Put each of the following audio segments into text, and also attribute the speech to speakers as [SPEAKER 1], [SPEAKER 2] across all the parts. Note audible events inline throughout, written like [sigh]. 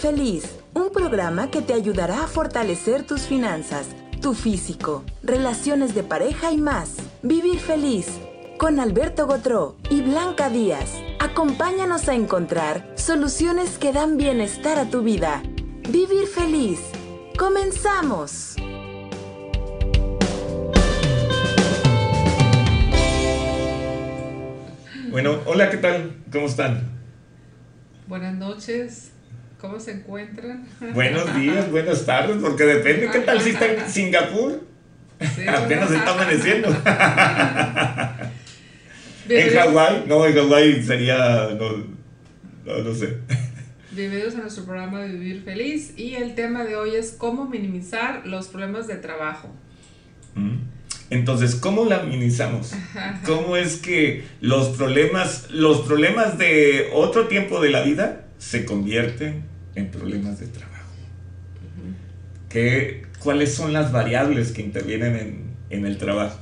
[SPEAKER 1] Feliz, un programa que te ayudará a fortalecer tus finanzas, tu físico, relaciones de pareja y más. Vivir Feliz con Alberto Gotró y Blanca Díaz. Acompáñanos a encontrar soluciones que dan bienestar a tu vida. Vivir Feliz. ¡Comenzamos!
[SPEAKER 2] Bueno, hola, ¿qué tal? ¿Cómo están?
[SPEAKER 3] Buenas noches. ¿Cómo se encuentran?
[SPEAKER 2] Buenos días, buenas tardes, porque depende qué tal si está en Singapur. [laughs] Apenas está amaneciendo. [laughs] en Hawái, no, en Hawái sería, no, no, sé.
[SPEAKER 3] Bienvenidos a nuestro programa de Vivir Feliz y el tema de hoy es cómo minimizar los problemas de trabajo.
[SPEAKER 2] Mm. Entonces, ¿cómo la minimizamos? ¿Cómo es que los problemas, los problemas de otro tiempo de la vida se convierten en problemas de trabajo. ¿Qué, ¿Cuáles son las variables que intervienen en, el trabajo?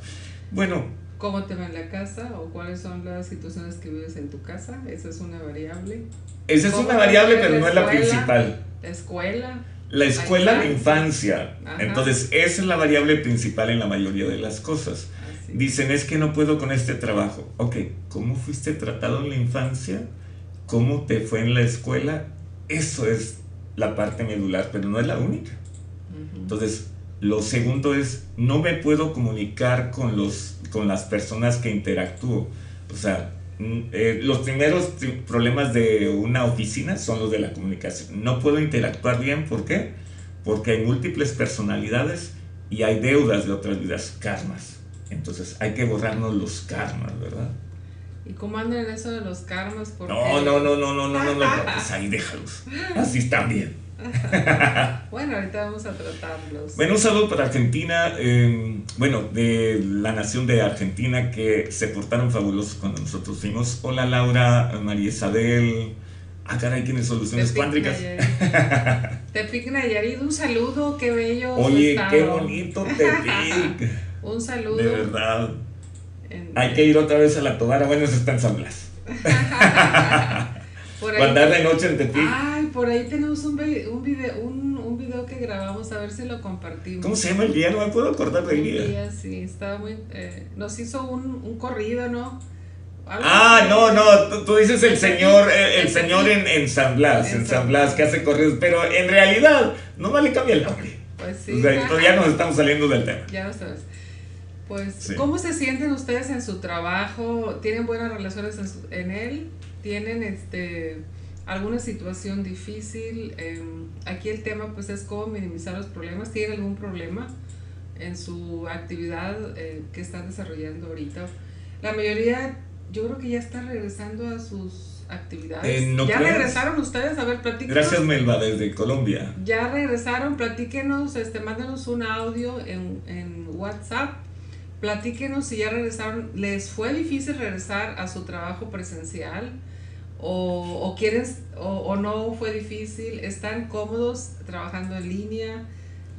[SPEAKER 2] Bueno.
[SPEAKER 3] ¿Cómo te va en la casa o cuáles son las situaciones que vives en tu casa? Esa es una variable.
[SPEAKER 2] Esa es una variable, pero no es la principal.
[SPEAKER 3] La escuela.
[SPEAKER 2] La escuela de infancia. Entonces, esa es la variable principal en la mayoría de las cosas. Dicen, es que no puedo con este trabajo. Ok, ¿cómo fuiste tratado en la infancia? ¿Cómo te fue en la escuela? Eso es la parte medular, pero no es la única. Entonces, lo segundo es, no me puedo comunicar con, los, con las personas que interactúo. O sea, eh, los primeros problemas de una oficina son los de la comunicación. No puedo interactuar bien, ¿por qué? Porque hay múltiples personalidades y hay deudas de otras vidas, karmas. Entonces hay que borrarnos los karmas, ¿verdad?
[SPEAKER 3] ¿Y cómo andan en eso de los karmas?
[SPEAKER 2] No, no, no, no, no, no, no, no, pues ahí déjalos. Así están bien. [laughs]
[SPEAKER 3] bueno, ahorita vamos a tratarlos.
[SPEAKER 2] Bueno, un saludo para Argentina, em, bueno, de la nación de Argentina que se portaron fabulosos cuando nosotros fuimos. Hola Laura, María Isabel. Ah, caray, ¿tienes soluciones cuántricas?
[SPEAKER 3] Tepic Nayarit, un saludo, qué bello.
[SPEAKER 2] Oye, qué bonito Tepic. [laughs]
[SPEAKER 3] un saludo.
[SPEAKER 2] De verdad. Hay que ir otra vez a la Tobara. Bueno, eso está en San Blas. [laughs] Andar de noche en Tepic.
[SPEAKER 3] Ay, por ahí tenemos un, un, video, un, video que grabamos, a ver si lo compartimos.
[SPEAKER 2] ¿Cómo se llama el día? No me puedo acordar del día.
[SPEAKER 3] día. Sí, estaba muy... Eh, nos hizo un, un corrido, ¿no?
[SPEAKER 2] ah, no, no, tú, dices el señor, eh, el, señor en, en, San Blas, en, San Blas, que hace corridos, pero en realidad no vale cambia el nombre.
[SPEAKER 3] Pues sí.
[SPEAKER 2] ya nos estamos saliendo del tema.
[SPEAKER 3] Ya lo sabes. Pues, ¿cómo se sienten ustedes en su trabajo? ¿Tienen buenas relaciones en, él? ¿Tienen este alguna situación difícil? Em, aquí el tema pues es cómo minimizar los problemas. ¿Tienen algún problema en su actividad eh, que están desarrollando ahorita? La mayoría yo creo que ya está regresando a sus actividades. Eh, ¿Ya regresaron ustedes? A ver, platíquenos.
[SPEAKER 2] Gracias, Melba, desde Colombia.
[SPEAKER 3] Ya regresaron, platíquenos, este, mándenos un audio en, en WhatsApp Platíquenos si ya regresaron, ¿les fue difícil regresar a su trabajo presencial? ¿O, o quieren, o, no fue difícil? ¿Están cómodos trabajando en línea?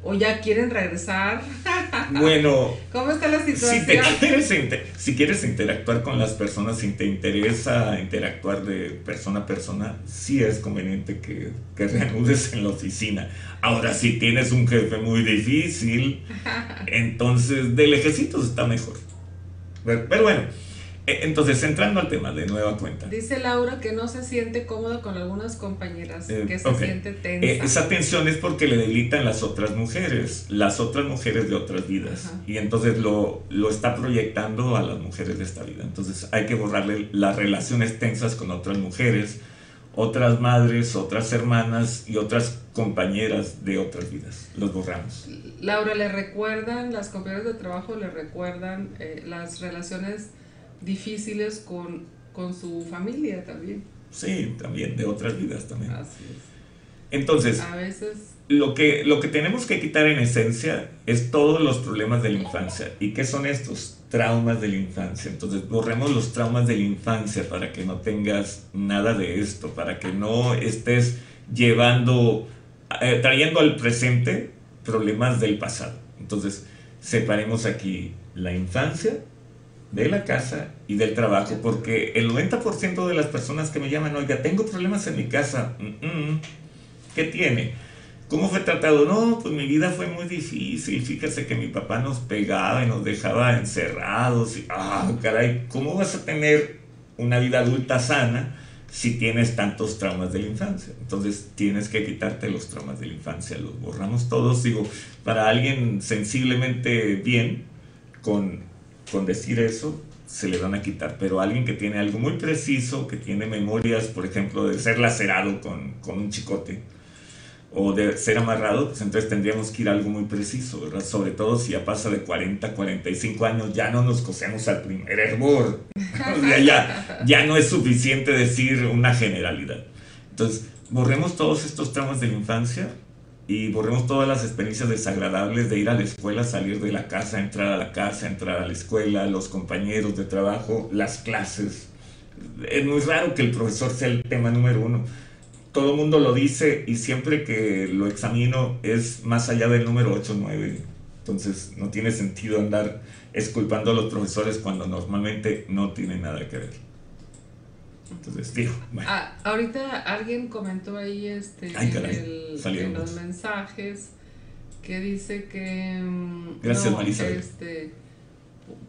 [SPEAKER 3] ¿O ya quieren regresar?
[SPEAKER 2] Bueno, [laughs]
[SPEAKER 3] ¿cómo está la situación?
[SPEAKER 2] Si, quieres, interactuar con las personas, si te interesa interactuar de persona a persona, sí es conveniente que, que [laughs] reanudes en la oficina. Ahora, si tienes un jefe muy difícil, [laughs] entonces del ejército está mejor. Pero bueno, entonces, entrando al tema de nueva cuenta.
[SPEAKER 3] Dice Laura que no se siente cómoda con algunas compañeras, eh, que se siente tensa.
[SPEAKER 2] Eh, esa tensión es porque le debilitan las otras mujeres, las otras mujeres de otras vidas. Y entonces lo, lo está proyectando a las mujeres de esta vida. Entonces hay que borrarle las relaciones tensas con otras mujeres, otras madres, otras hermanas y otras compañeras de otras vidas. Los borramos.
[SPEAKER 3] Laura, ¿le recuerdan, las compañeras de trabajo le recuerdan las relaciones difíciles con, con su familia también.
[SPEAKER 2] Sí, también, de otras vidas también.
[SPEAKER 3] Así es.
[SPEAKER 2] Entonces,
[SPEAKER 3] a veces...
[SPEAKER 2] lo, que, lo que tenemos que quitar en esencia es todos los problemas de la infancia. ¿Y qué son estos? Traumas de la infancia. Entonces, borremos los traumas de la infancia para que no tengas nada de esto, para que no estés llevando, eh, trayendo al presente problemas del pasado. Entonces, separemos aquí la infancia de la casa y del trabajo, porque el 90% de las personas que me llaman, oiga, tengo problemas en mi casa, ¿Qué tiene? ¿Cómo fue tratado? No, pues mi vida fue muy difícil. Fíjese que mi papá nos pegaba y nos dejaba encerrados. Y, ah, caray, ¿cómo vas a tener una vida adulta sana si tienes tantos traumas de la infancia? Entonces tienes que quitarte los traumas de la infancia. Los borramos todos. Digo, para alguien sensiblemente bien, con, con decir eso, se le van a quitar. Pero alguien que tiene algo muy preciso, que tiene memorias, por ejemplo, de ser lacerado con, con un chicote o de ser amarrado, pues entonces tendríamos que ir algo muy preciso, ¿verdad? Sobre todo si ya pasa de 40, 45 años, ya no nos cosemos al primer hervor. ya, ya no es suficiente decir una generalidad. Entonces, borremos todos estos tramos de la infancia y borremos todas las experiencias desagradables de ir a la escuela, salir de la casa, entrar a la casa, entrar a la escuela, los compañeros de trabajo, las clases. Es muy raro que el profesor sea el tema número uno todo el mundo lo dice y siempre que lo examino es más allá del número 8 o 9. Entonces no tiene sentido andar esculpando a los profesores cuando normalmente no tiene nada que ver. Entonces, digo,
[SPEAKER 3] ah, ahorita alguien comentó ahí este, en, los mensajes que dice que... Mm,
[SPEAKER 2] Gracias, Marisa.
[SPEAKER 3] Este,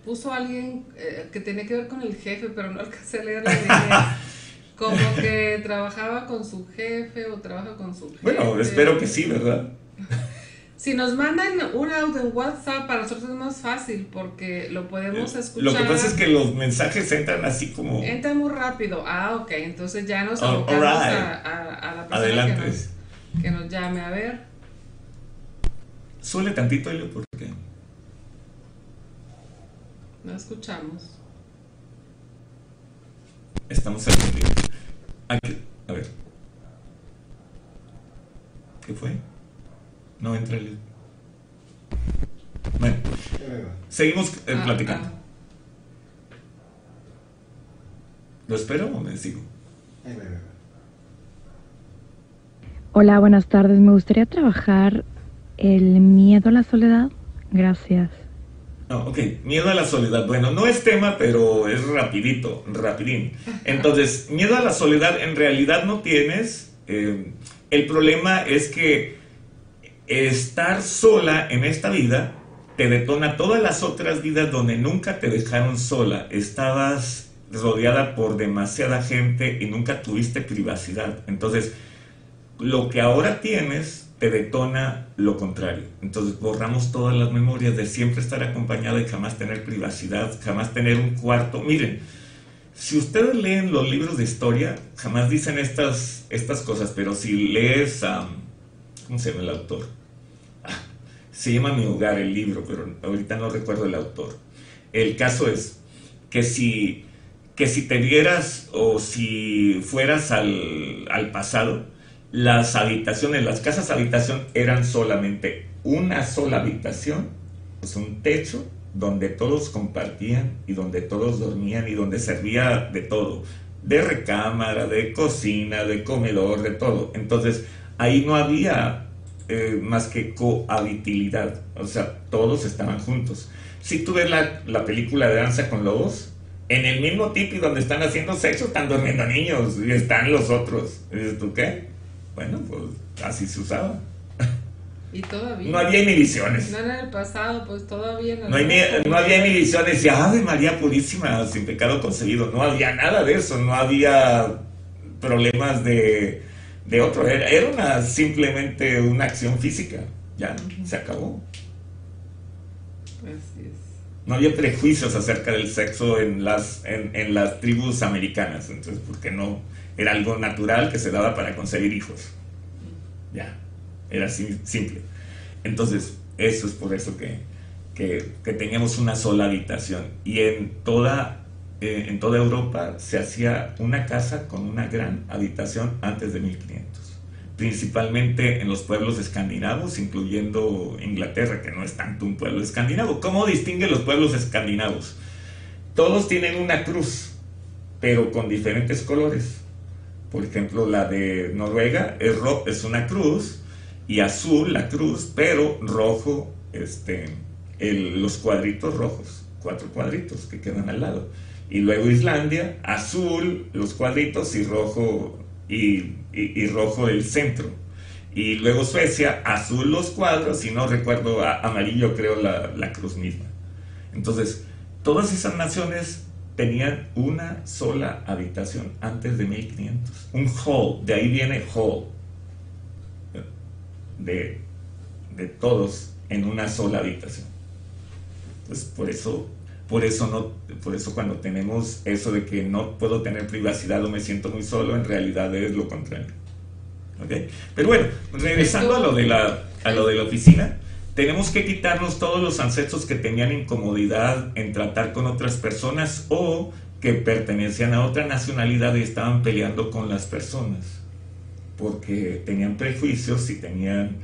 [SPEAKER 3] puso alguien eh, que tenía que ver con el jefe, pero no [laughs] alcancé a leer la idea. [laughs] Como que trabajaba con su jefe o trabaja con su jefe.
[SPEAKER 2] Bueno, espero que sí, ¿verdad? [laughs]
[SPEAKER 3] Si nos mandan un audio en WhatsApp, para nosotros es más fácil porque lo podemos escuchar.
[SPEAKER 2] Lo que pasa es que los mensajes entran así como.
[SPEAKER 3] Entran muy rápido. Ah, ok. Entonces ya nos abocamos a, la persona que nos, que nos, llame. A ver.
[SPEAKER 2] Suele tantito, Elio, porque.
[SPEAKER 3] No escuchamos.
[SPEAKER 2] Estamos aquí. A ver. ¿Qué fue? No entra el. Bueno, seguimos eh, ah, platicando. Ah. ¿Lo espero o me sigo?
[SPEAKER 4] Hola, buenas tardes. Me gustaría trabajar el miedo a la soledad. Gracias.
[SPEAKER 2] No, ok, miedo a la soledad. Bueno, no es tema, pero es rapidito, rapidín. Entonces, miedo a la soledad en realidad no tienes. Eh, el problema es que estar sola en esta vida te detona todas las otras vidas donde nunca te dejaron sola. Estabas rodeada por demasiada gente y nunca tuviste privacidad. Entonces, lo que ahora tienes te detona lo contrario. Entonces borramos todas las memorias de siempre estar acompañado y jamás tener privacidad, jamás tener un cuarto. Miren, si ustedes leen los libros de historia, jamás dicen estas, estas cosas, pero si lees a... ¿Cómo se llama el autor? Se llama Mi hogar el libro, pero ahorita no recuerdo el autor. El caso es que si, que si te vieras o si fueras al, al pasado, las habitaciones, las casas habitación eran solamente una sola habitación, pues un techo donde todos compartían y donde todos dormían y donde servía de todo, de recámara, de cocina, de comedor, de todo. Entonces ahí no había eh, más que cohabitabilidad, o sea, todos estaban juntos. Si tú ves la, la película de Danza con Lobos, en el mismo tipi donde están haciendo sexo están durmiendo niños y están los otros. ¿Y dices tú qué? Bueno, pues así se usaba. [laughs]
[SPEAKER 3] Y todavía.
[SPEAKER 2] No había inhibiciones.
[SPEAKER 3] No en el pasado, pues todavía
[SPEAKER 2] no. No, había inhibiciones. Y Ave María Purísima, sin pecado concebido. No había nada de eso. No había problemas de, de otro. Era, una, simplemente una acción física. Ya, se acabó.
[SPEAKER 3] Así es.
[SPEAKER 2] No había prejuicios acerca del sexo en las, en, en las tribus americanas. Entonces, ¿por qué no? Era algo natural que se daba para concebir hijos. Ya, era simple. Entonces, eso es por eso que, que, teníamos una sola habitación. Y en toda, eh, en toda Europa se hacía una casa con una gran habitación antes de 1500 principalmente en los pueblos escandinavos, incluyendo Inglaterra, que no es tanto un pueblo escandinavo. ¿Cómo distingue los pueblos escandinavos? Todos tienen una cruz, pero con diferentes colores. Por ejemplo, la de Noruega es, es una cruz y azul la cruz, pero rojo este, los cuadritos rojos, cuatro cuadritos que quedan al lado. Y luego Islandia, azul los cuadritos y rojo, y, rojo el centro. Y luego Suecia, azul los cuadros, y no recuerdo, amarillo creo la, la cruz misma. Entonces, todas esas naciones tenían una sola habitación antes de 1500. Un hall, de ahí viene hall. De, de todos en una sola habitación. Entonces, por eso, por eso no, por eso cuando tenemos eso de que no puedo tener privacidad o me siento muy solo, en realidad es lo contrario. ¿Okay? Pero bueno, regresando a lo de la, a lo de la oficina, tenemos que quitarnos todos los ancestros que tenían incomodidad en tratar con otras personas o que pertenecían a otra nacionalidad y estaban peleando con las personas, porque tenían prejuicios y tenían,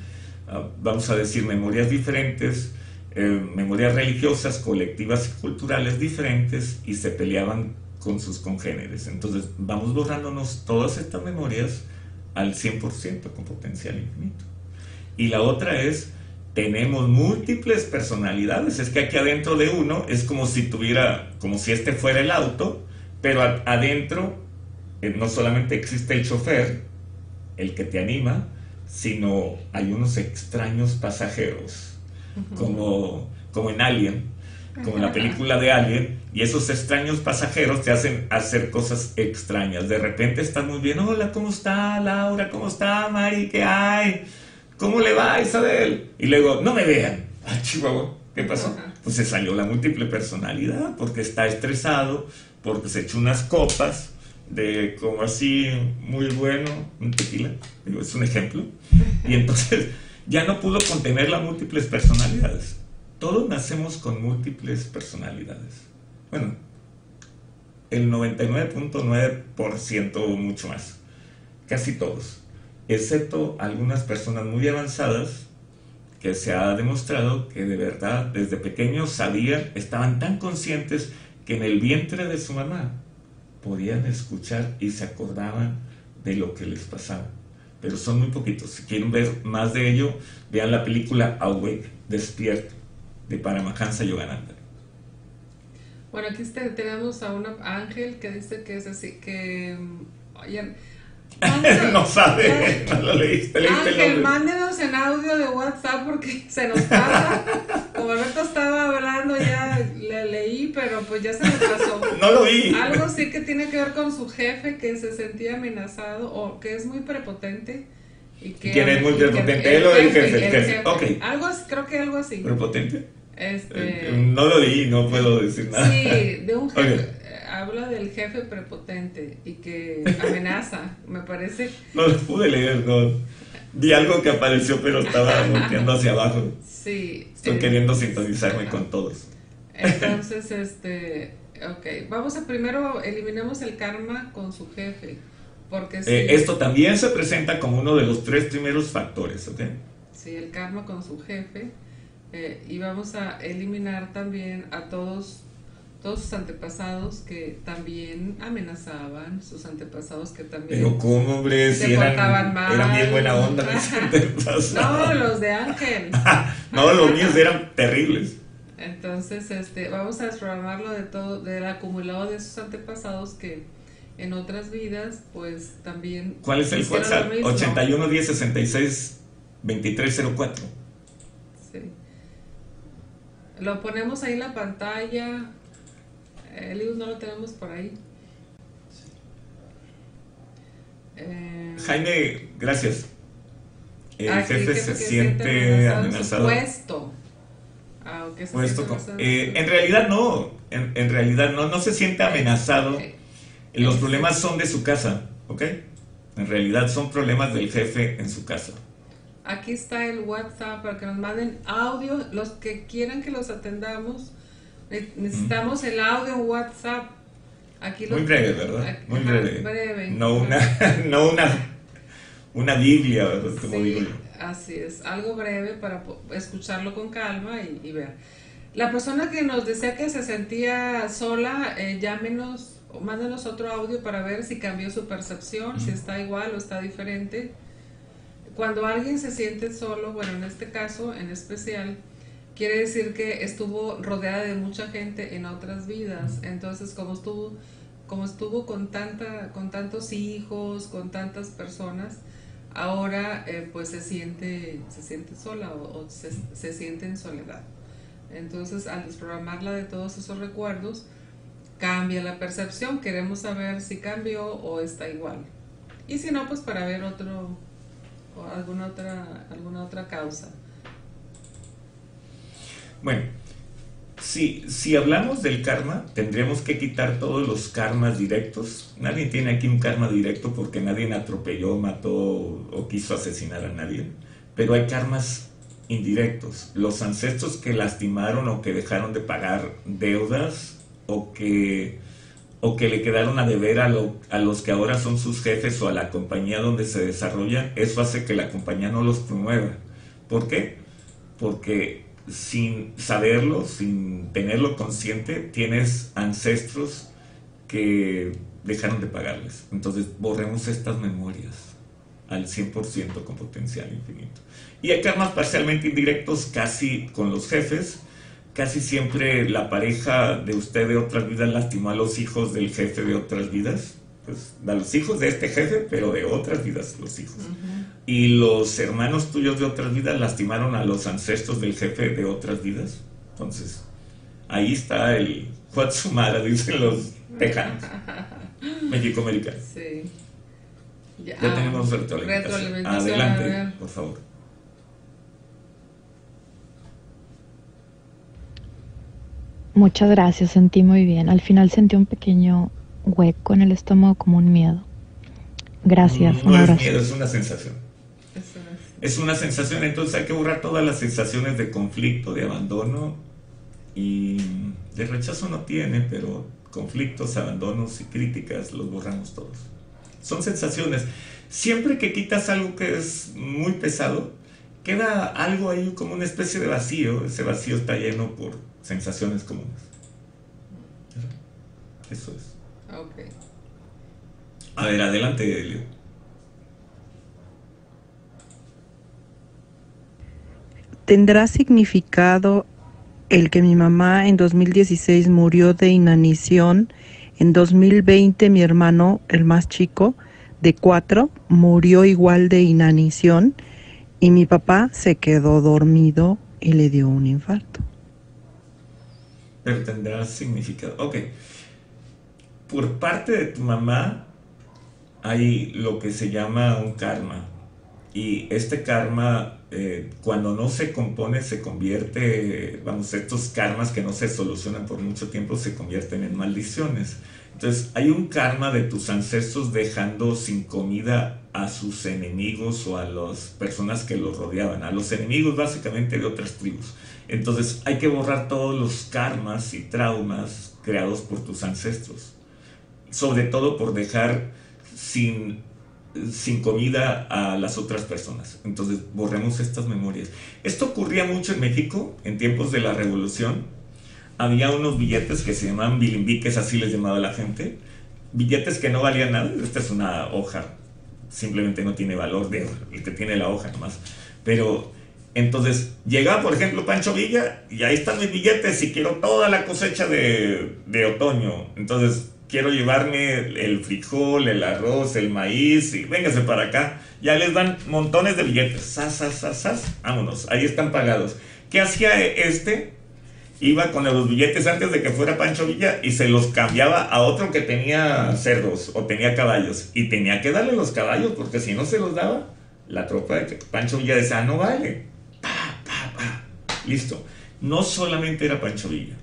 [SPEAKER 2] ah, vamos a decir, memorias diferentes, eh, memorias religiosas, colectivas y culturales diferentes y se peleaban con sus congéneres. Entonces vamos borrándonos todas estas memorias al 100% con potencial infinito. Y la otra es tenemos múltiples personalidades. Es que aquí adentro de uno es como si tuviera, como si este fuera el auto, pero adentro eh, no solamente existe el chofer, el que te anima, sino hay unos extraños pasajeros, como, como en Alien, como en la película de Alien, y esos extraños pasajeros te hacen hacer cosas extrañas. De repente estás muy bien, hola, ¿cómo está Laura? ¿Cómo está Mari? ¿Qué hay? ¿Cómo le va Isabel? Y luego, no me vean. [laughs] Ah, Chihuahua, ¿qué pasó? Pues se salió la múltiple personalidad porque está estresado, porque se echó unas copas de como así muy bueno, un tequila, digo, es un ejemplo. Y entonces ya no pudo contener las múltiples personalidades. Todos nacemos con múltiples personalidades. Bueno, el 99.9% o mucho más. Casi todos excepto algunas personas muy avanzadas que se ha demostrado que de verdad desde pequeños sabían, estaban tan conscientes que en el vientre de su mamá podían escuchar y se acordaban de lo que les pasaba. Pero son muy poquitos. Si quieren ver más de ello, vean la película Awake, Despierto, de Paramahansa Yogananda.
[SPEAKER 3] Bueno, aquí tenemos a un ángel que dice que es así, que [laughs]
[SPEAKER 2] no sabe, no lo leíste, leíste
[SPEAKER 3] Ángel, mándenos en audio de WhatsApp porque se nos pasa. [laughs] Como Alberto estaba pero pues ya se me pasó. [laughs]
[SPEAKER 2] No lo vi.
[SPEAKER 3] Algo sí que tiene que ver con su jefe que se sentía amenazado o que es muy prepotente. Y que,
[SPEAKER 2] ¿Quién es muy prepotente? Él o el jefe. El jefe. Okay.
[SPEAKER 3] Algo, creo que algo así.
[SPEAKER 2] ¿Prepotente?
[SPEAKER 3] Este...
[SPEAKER 2] No lo vi, no puedo decir nada.
[SPEAKER 3] Sí, de un jefe habla del jefe prepotente y que amenaza, me parece.
[SPEAKER 2] No lo pude leer, no. Vi algo que apareció, pero estaba volteando hacia abajo.
[SPEAKER 3] Sí.
[SPEAKER 2] Estoy queriendo sintonizarme con todos.
[SPEAKER 3] Entonces, este, ok, vamos a primero eliminemos el karma con su jefe, porque
[SPEAKER 2] eh, esto también se presenta como uno de los tres primeros factores, ¿ok?
[SPEAKER 3] Sí, el karma con su jefe, eh, y vamos a eliminar también a todos todos sus antepasados que también amenazaban, sus antepasados que también
[SPEAKER 2] Pero cómo, hombre, se si eran, mal. eran bien buena onda [laughs]
[SPEAKER 3] No, los de Ángel. [laughs]
[SPEAKER 2] no, los míos eran terribles.
[SPEAKER 3] Entonces, este, vamos a desprogramarlo de todo, del acumulado de sus antepasados que en otras vidas, pues también.
[SPEAKER 2] ¿Cuál es el WhatsApp? 81 10 66 2304.
[SPEAKER 3] Sí. Lo ponemos ahí en la pantalla. El no lo tenemos por ahí.
[SPEAKER 2] Eh, Jaime, gracias. El ah, jefe se, siente amenazado.
[SPEAKER 3] Puesto. Ah,
[SPEAKER 2] eh, en realidad no, en, en, realidad no, no se siente amenazado. Los problemas son de su casa, ¿ok? En realidad son problemas del jefe en su casa.
[SPEAKER 3] Aquí está el WhatsApp para que nos manden audio, los que quieran que los atendamos Necesitamos el audio en WhatsApp. Aquí
[SPEAKER 2] Muy breve, ¿verdad? Muy breve. No una, [laughs] no una, una Biblia, como digo yo.
[SPEAKER 3] Así es, algo breve para escucharlo con calma y, ver. La persona que nos decía que se sentía sola, eh, llámenos mándenos otro audio para ver si cambió su percepción, si está igual o está diferente. Cuando alguien se siente solo, bueno, en este caso en especial, quiere decir que estuvo rodeada de mucha gente en otras vidas. Entonces, como estuvo, como estuvo con tanta, con tantos hijos, con tantas personas, ahora eh, pues se siente, se siente sola o, se, se, siente en soledad. Entonces al desprogramarla de todos esos recuerdos, cambia la percepción, queremos saber si cambió o está igual. Y si no, pues para ver otro, o alguna otra, alguna otra causa.
[SPEAKER 2] Bueno, si, hablamos del karma, tendríamos que quitar todos los karmas directos. Nadie tiene aquí un karma directo porque nadie atropelló, mató o quiso asesinar a nadie. Pero hay karmas indirectos. Los ancestros que lastimaron o que dejaron de pagar deudas o que, o que le quedaron a deber a, a los que ahora son sus jefes o a la compañía donde se desarrollan, eso hace que la compañía no los promueva. ¿Por qué? Porque sin saberlo, sin tenerlo consciente, tienes ancestros que dejaron de pagarles. Entonces borremos estas memorias al 100% con potencial infinito. Y hay karmas parcialmente indirectos casi con los jefes. Casi siempre la pareja de usted de otras vidas lastimó a los hijos del jefe de otras vidas. Pues a los hijos de este jefe, pero de otras vidas los hijos y los hermanos tuyos de otras vidas lastimaron a los ancestros del jefe de otras vidas. Entonces, ahí está el Huatsumara, [laughs] dicen los tejanos. [laughs] México Americano. Sí. Ya, tenemos retroalimentación. Adelante, por favor.
[SPEAKER 4] Muchas gracias, sentí muy bien. Al final sentí un pequeño hueco en el estómago como un miedo. Gracias.
[SPEAKER 2] No, es miedo, es una sensación es una sensación, entonces hay que borrar todas las sensaciones de conflicto, de abandono y de rechazo no tiene, pero conflictos, abandonos y críticas los borramos todos. Son sensaciones. Siempre que quitas algo que es muy pesado, queda algo ahí como una especie de vacío. Ese vacío está lleno por sensaciones comunes. Eso es. A ver, adelante, Elio.
[SPEAKER 5] ¿Tendrá significado el que mi mamá en 2016 murió de inanición? En 2020 mi hermano, el más chico, de cuatro, murió igual de inanición y mi papá se quedó dormido y le dio un infarto.
[SPEAKER 2] Pero tendrá significado. Ok. Por parte de tu mamá hay lo que se llama un karma. Y este karma eh, cuando no se compone se convierte, vamos, estos karmas que no se solucionan por mucho tiempo se convierten en maldiciones. Entonces hay un karma de tus ancestros dejando sin comida a sus enemigos o a las personas que los rodeaban, a los enemigos básicamente de otras tribus. Entonces hay que borrar todos los karmas y traumas creados por tus ancestros. Sobre todo por dejar sin sin comida a las otras personas. Entonces borremos estas memorias. Esto ocurría mucho en México en tiempos de la revolución. Había unos billetes que se llamaban bilimbiques, así les llamaba la gente. Billetes que no valían nada. Esta es una hoja, simplemente no tiene valor de el que tiene la hoja nomás. Pero entonces llegaba, por ejemplo, Pancho Villa y ahí están mis billetes y quiero toda la cosecha de, de otoño. Entonces quiero llevarme el frijol, el arroz, el maíz, y véngase para acá. Ya les dan montones de billetes. Sas, sas, sas, sas. Vámonos, ahí están pagados. ¿Qué hacía este? Iba con los billetes antes de que fuera Pancho Villa y se los cambiaba a otro que tenía cerdos o tenía caballos. Y tenía que darle los caballos porque si no se los daba, la tropa de Pancho Villa decía, ah, no vale. Pa, pa, pa. Listo. No solamente era Pancho Villa,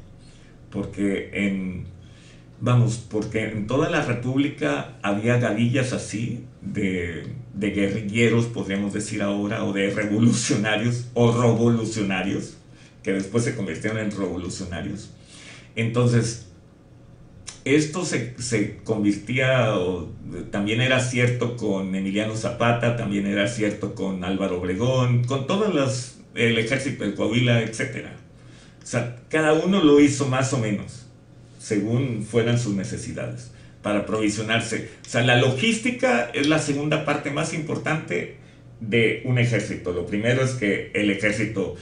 [SPEAKER 2] porque en Vamos, porque en toda la República había galillas así, de, guerrilleros, podríamos decir ahora, o de revolucionarios, o revolucionarios, que después se convirtieron en revolucionarios. Entonces, esto se, se convirtía, también era cierto con Emiliano Zapata, también era cierto con Álvaro Obregón, con todas las, el ejército de Coahuila, etc. O sea, cada uno lo hizo más o menos según fueran sus necesidades, para aprovisionarse. O sea, la logística es la segunda parte más importante de un ejército. Lo primero es que el ejército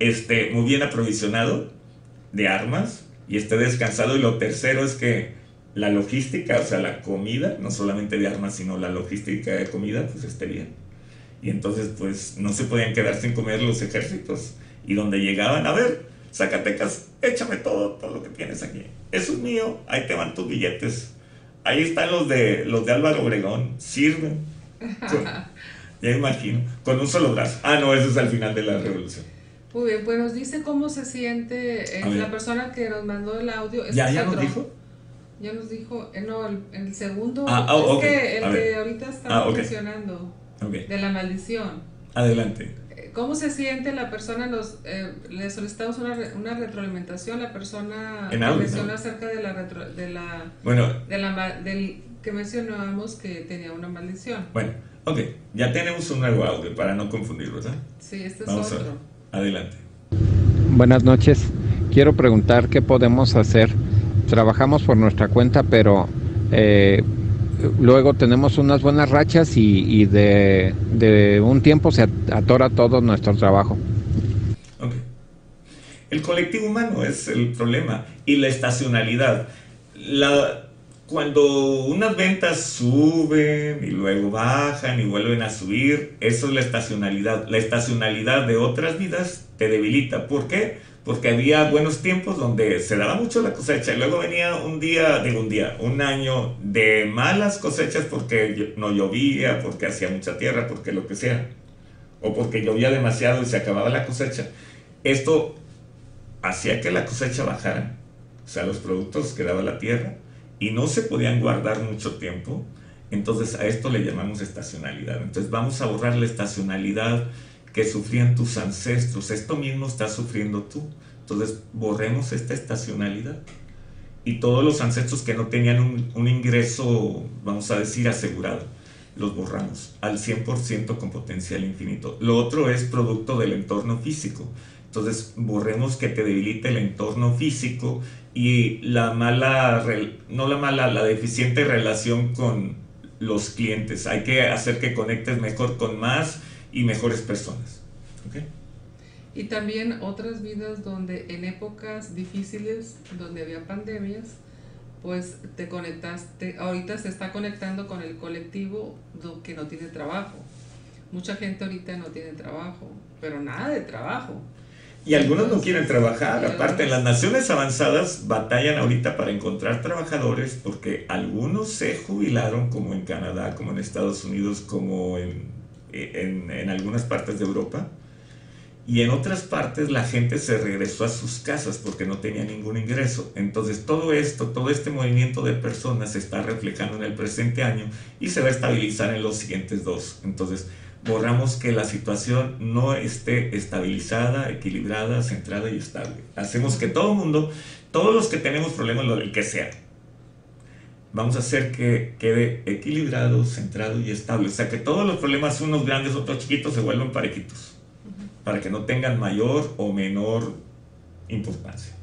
[SPEAKER 2] esté muy bien aprovisionado de armas y esté descansado. Y lo tercero es que la logística, o sea, la comida, no solamente de armas, sino la logística de comida, pues esté bien. Y entonces pues no se podían quedar sin comer los ejércitos. Y donde llegaban, a ver, Zacatecas, échame todo, todo lo que tienes aquí. Eso es mío, ahí te van tus billetes. Ahí están los de, los de Álvaro Obregón, sirven. [laughs] ya imagino, con un solo brazo. Ah, no, eso es al final de la revolución.
[SPEAKER 3] Muy bien, pues nos dice cómo se siente eh, la persona que nos mandó el audio.
[SPEAKER 2] ¿Ya, ya nos dijo?
[SPEAKER 3] Ya nos dijo, eh, no, el, el segundo, ah, ah es que el que ahorita está ah, mencionando, de la maldición.
[SPEAKER 2] Adelante.
[SPEAKER 3] ¿Cómo se siente la persona? Nos, eh, le solicitamos una, una retroalimentación. La persona
[SPEAKER 2] en
[SPEAKER 3] menciona acerca de la, de la,
[SPEAKER 2] bueno,
[SPEAKER 3] de la del que mencionábamos que tenía una maldición.
[SPEAKER 2] Bueno, ok, ya tenemos un nuevo audio para no confundir, ¿verdad?
[SPEAKER 3] Sí, este es otro.
[SPEAKER 2] Adelante.
[SPEAKER 6] Buenas noches. Quiero preguntar qué podemos hacer trabajamos por nuestra cuenta, pero eh, luego tenemos unas buenas rachas y, de, un tiempo se atora todo nuestro trabajo.
[SPEAKER 2] El colectivo humano es el problema y la estacionalidad. La, cuando unas ventas suben y luego bajan y vuelven a subir, eso es la estacionalidad. La estacionalidad de otras vidas te debilita. ¿Por qué? Porque había buenos tiempos donde se daba mucho la cosecha y luego venía un día, digo un día, un año de malas cosechas porque no llovía, porque hacía mucha tierra, porque lo que sea, o porque llovía demasiado y se acababa la cosecha. Esto hacía que la cosecha bajara, o sea, los productos que daba la tierra y no se podían guardar mucho tiempo. Entonces a esto le llamamos estacionalidad. Entonces vamos a borrar la estacionalidad que sufrían tus ancestros. Esto mismo estás sufriendo tú. Entonces borremos esta estacionalidad. Y todos los ancestros que no tenían un, ingreso, vamos a decir, asegurado, los borramos al 100% con potencial infinito. Lo otro es producto del entorno físico. Entonces borremos que te debilite el entorno físico y la mala, no la mala, la deficiente relación con los clientes. Hay que hacer que conectes mejor con más y mejores personas.
[SPEAKER 3] Y también otras vidas donde en épocas difíciles, donde había pandemias, pues te conectaste, ahorita se está conectando con el colectivo que no tiene trabajo. Mucha gente ahorita no tiene trabajo, pero nada de trabajo.
[SPEAKER 2] Y algunos no quieren trabajar. Aparte, en las naciones avanzadas batallan ahorita para encontrar trabajadores porque algunos se jubilaron, como en Canadá, como en Estados Unidos, como en en, en algunas partes de Europa. Y en otras partes la gente se regresó a sus casas porque no tenía ningún ingreso. Entonces todo esto, todo este movimiento de personas se está reflejando en el presente año y se va a estabilizar en los siguientes dos. Entonces borramos que la situación no esté estabilizada, equilibrada, centrada y estable. Hacemos que todo el mundo, todos los que tenemos problemas, lo del que sea, vamos a hacer que quede equilibrado, centrado y estable. O sea, que todos los problemas, unos grandes, otros chiquitos, se vuelvan parejitos, para que no tengan mayor o menor importancia.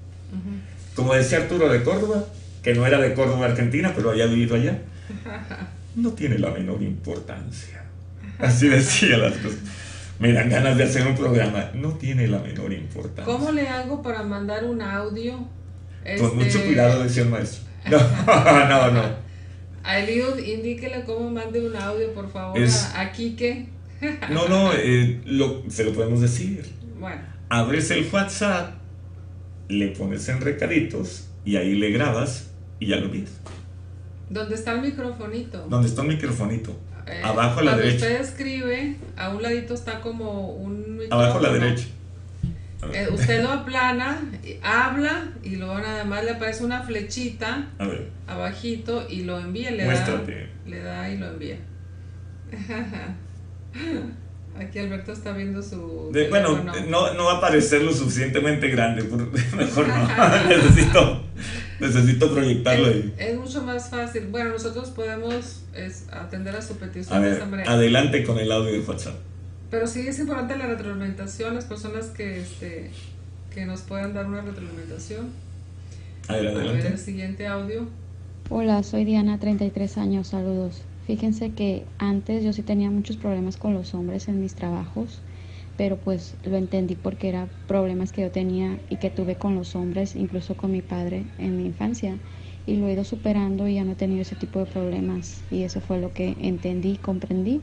[SPEAKER 2] Como decía Arturo de Córdoba, que no era de Córdoba, Argentina, pero había vivido allá, [laughs] no tiene la menor importancia. Así decía las cosas. Me dan ganas de hacer un programa. No tiene la menor importancia.
[SPEAKER 3] ¿Cómo le hago para mandar un audio?
[SPEAKER 2] Con mucho este, cuidado, decía el maestro. [laughs] No, no, no.
[SPEAKER 3] A Eliud, indíquele cómo mande un audio, por favor, a, Kike. [laughs]
[SPEAKER 2] no, no, eh, lo, se lo podemos decir.
[SPEAKER 3] Bueno.
[SPEAKER 2] Abres el WhatsApp, le pones en recaditos y ahí le grabas y ya lo ves.
[SPEAKER 3] ¿Dónde está el microfonito?
[SPEAKER 2] ¿Dónde está el microfonito? Eh, Abajo a la derecha.
[SPEAKER 3] Cuando usted escribe, a un ladito está como un
[SPEAKER 2] micrófono. Abajo a la derecha.
[SPEAKER 3] Eh, usted lo aplana, habla y luego nada más le aparece una flechita abajito y lo envía, le da, le da y lo envía. [laughs] Aquí Alberto está viendo su.
[SPEAKER 2] bueno, no, no va a aparecer lo suficientemente grande, [laughs] mejor no. [laughs] necesito, necesito proyectarlo
[SPEAKER 3] es,
[SPEAKER 2] ahí.
[SPEAKER 3] Es mucho más fácil. Bueno, nosotros podemos atender a su petición.
[SPEAKER 2] A ver, adelante con el audio de WhatsApp.
[SPEAKER 3] Pero sí es importante la retroalimentación, las personas que, este, que nos puedan dar una retroalimentación.
[SPEAKER 2] Adelante. A ver
[SPEAKER 3] el siguiente audio.
[SPEAKER 7] Hola, soy Diana, 33 años, saludos. Fíjense que antes yo sí tenía muchos problemas con los hombres en mis trabajos, pero pues lo entendí porque eran problemas que yo tenía y que tuve con los hombres, incluso con mi padre en mi infancia. Y lo he ido superando y ya no he tenido ese tipo de problemas. Y eso fue lo que entendí y comprendí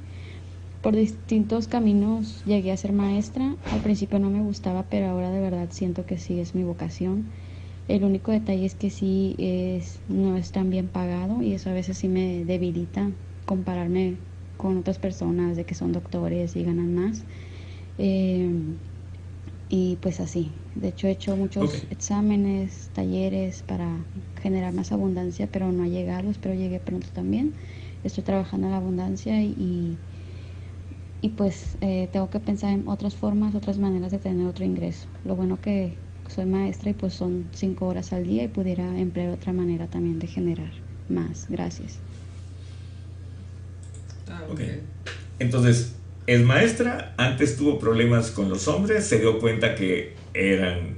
[SPEAKER 7] por distintos caminos llegué a ser maestra. Al principio no me gustaba, pero ahora de verdad siento que sí es mi vocación. El único detalle es que sí es, no es tan bien pagado y eso a veces sí me debilita compararme con otras personas de que son doctores y ganan más. Eh, y pues así. De hecho he hecho muchos exámenes, talleres para generar más abundancia, pero no ha llegado. Espero llegue pronto también. Estoy trabajando en la abundancia y, y pues eh, tengo que pensar en otras formas, otras maneras de tener otro ingreso. Lo bueno que soy maestra y pues son cinco horas al día y pudiera emplear otra manera también de generar más. Gracias.
[SPEAKER 2] Ah, Entonces, es maestra, antes tuvo problemas con los hombres, se dio cuenta que eran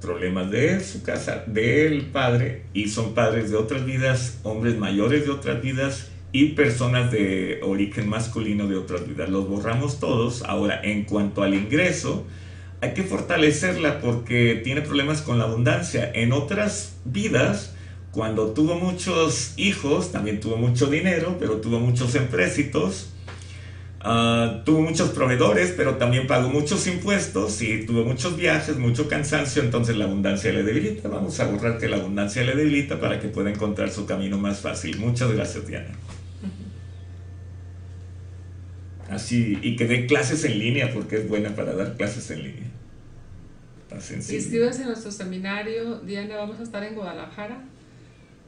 [SPEAKER 2] problemas de su casa, del padre, y son padres de otras vidas, hombres mayores de otras vidas y personas de origen masculino de otras vidas. Los borramos todos. Ahora, en cuanto al ingreso, hay que fortalecerla porque tiene problemas con la abundancia. En otras vidas, cuando tuvo muchos hijos, también tuvo mucho dinero, pero tuvo muchos empréstitos Ah, tuvo muchos proveedores, pero también pagó muchos impuestos y tuvo muchos viajes, mucho cansancio, entonces la abundancia le debilita. Vamos a borrar que la abundancia le debilita para que pueda encontrar su camino más fácil. Muchas gracias, Diana. Así, y que dé clases en línea porque es buena para dar clases en línea.
[SPEAKER 3] Inscríbase en nuestro seminario. Diana, vamos a estar en Guadalajara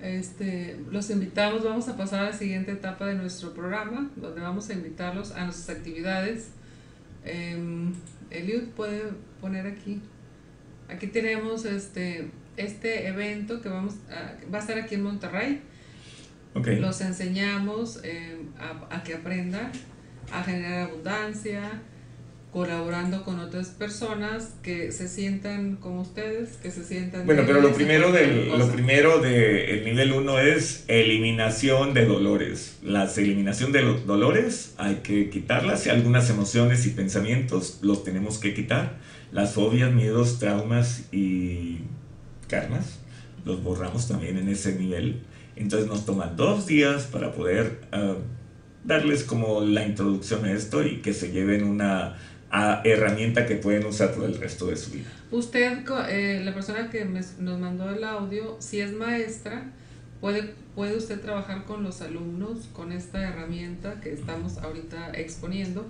[SPEAKER 3] este, los invitamos, vamos a pasar a la siguiente etapa de nuestro programa, donde vamos a invitarlos a nuestras actividades. Eh, Eliud puede poner aquí. Aquí tenemos este, este evento que vamos a, va a estar aquí en Monterrey. Los enseñamos em, a, a que aprendan a generar abundancia, colaborando con otras personas que se sientan como ustedes, que se sientan...
[SPEAKER 2] Bueno, pero lo primero, del, lo primero del nivel 1 es eliminación de dolores. La eliminación de los dolores hay que quitarlas y algunas emociones y pensamientos los tenemos que quitar. Las fobias, miedos, traumas y karmas los borramos también en ese nivel. Entonces nos toman dos días para poder... Ah, darles como la introducción a esto y que se lleven una a herramienta que pueden usar por el resto de su vida.
[SPEAKER 3] Usted, eh, la persona que nos mandó el audio, si es maestra, puede, puede usted trabajar con los alumnos con esta herramienta que estamos ahorita exponiendo,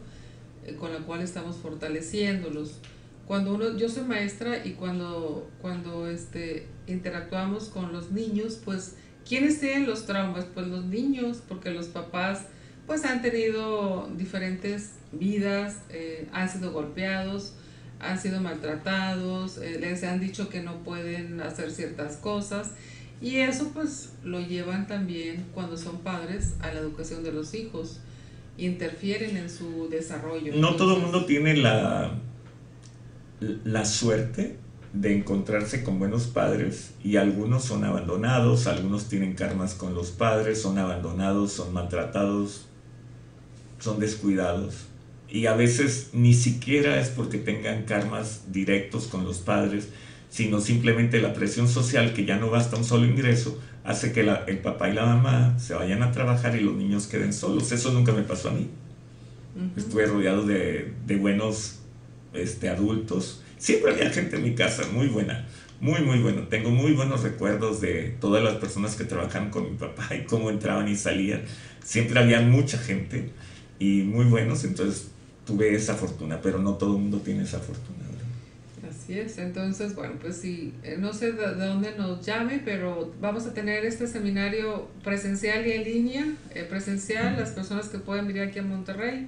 [SPEAKER 3] eh, con la cual estamos fortaleciéndolos. Cuando uno, yo soy maestra y cuando, cuando este, interactuamos con los niños, pues, ¿quiénes tienen los traumas? Pues los niños, porque los papás pues han tenido diferentes vidas, eh, han sido golpeados, han sido maltratados, eh, les han dicho que no pueden hacer ciertas cosas y eso pues lo llevan también cuando son padres a la educación de los hijos, interfieren en su desarrollo.
[SPEAKER 2] No todo el mundo tiene la, la suerte de encontrarse con buenos padres y algunos son abandonados, algunos tienen karmas con los padres, son abandonados, son maltratados, son descuidados y a veces ni siquiera es porque tengan karmas directos con los padres, sino simplemente la presión social que ya no basta un solo ingreso hace que el papá y la mamá se vayan a trabajar y los niños queden solos. Eso nunca me pasó a mí. Estuve rodeado de, de, buenos este, adultos. Siempre había gente en mi casa, muy buena, muy, muy bueno. Tengo muy buenos recuerdos de todas las personas que trabajaban con mi papá y cómo entraban y salían. Siempre había mucha gente y muy buenos, entonces tuve esa fortuna, pero no todo el mundo tiene esa fortuna.
[SPEAKER 3] Así es, entonces, bueno, pues sí, eh, no sé de, dónde nos llame, pero vamos a tener este seminario presencial y en línea. Eh, presencial, las personas que pueden venir aquí a Monterrey,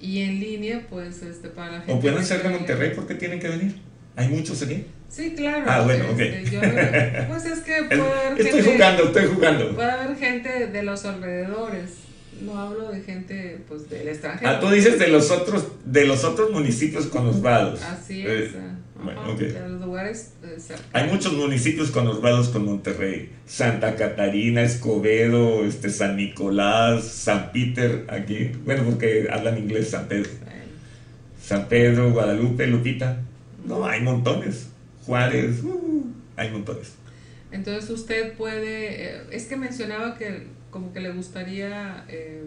[SPEAKER 3] y en línea, pues este, para la
[SPEAKER 2] gente. O pueden ser de Monterrey, porque tienen que venir? ¿Hay muchos aquí?
[SPEAKER 3] Sí, claro.
[SPEAKER 2] Ah, bueno, ok.
[SPEAKER 3] Este, pues es que [laughs] puede
[SPEAKER 2] haber Estoy jugando, estoy jugando.
[SPEAKER 3] Puede haber gente de los alrededores no hablo de gente pues del extranjero.
[SPEAKER 2] Ah, tú dices de los otros, de los otros municipios conurbados.
[SPEAKER 3] Así es. Eh, bueno, de los lugares eh,
[SPEAKER 2] Hay muchos municipios conurbados con Monterrey. Santa Catarina, Escobedo, este, San Nicolás, San Peter, aquí. Bueno, porque hablan inglés San Pedro. San Pedro, Guadalupe, Lupita. No, hay montones. Juárez, uh, hay montones.
[SPEAKER 3] Entonces usted puede, eh, es que mencionaba que como que le gustaría eh,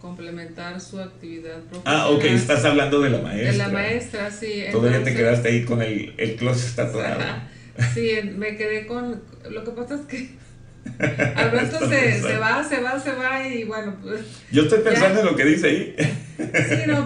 [SPEAKER 3] complementar su actividad
[SPEAKER 2] profesional. Ah, ok, estás hablando de la maestra.
[SPEAKER 3] De la maestra, sí.
[SPEAKER 2] Todavía te quedaste ahí con el, el closet tatuado. [laughs]
[SPEAKER 3] sí, me quedé con... Lo que pasa es que [laughs] Alberto se, se, va, se va, se va y bueno, pues...
[SPEAKER 2] Yo estoy pensando en lo que dice ahí.
[SPEAKER 3] sí, no, [laughs]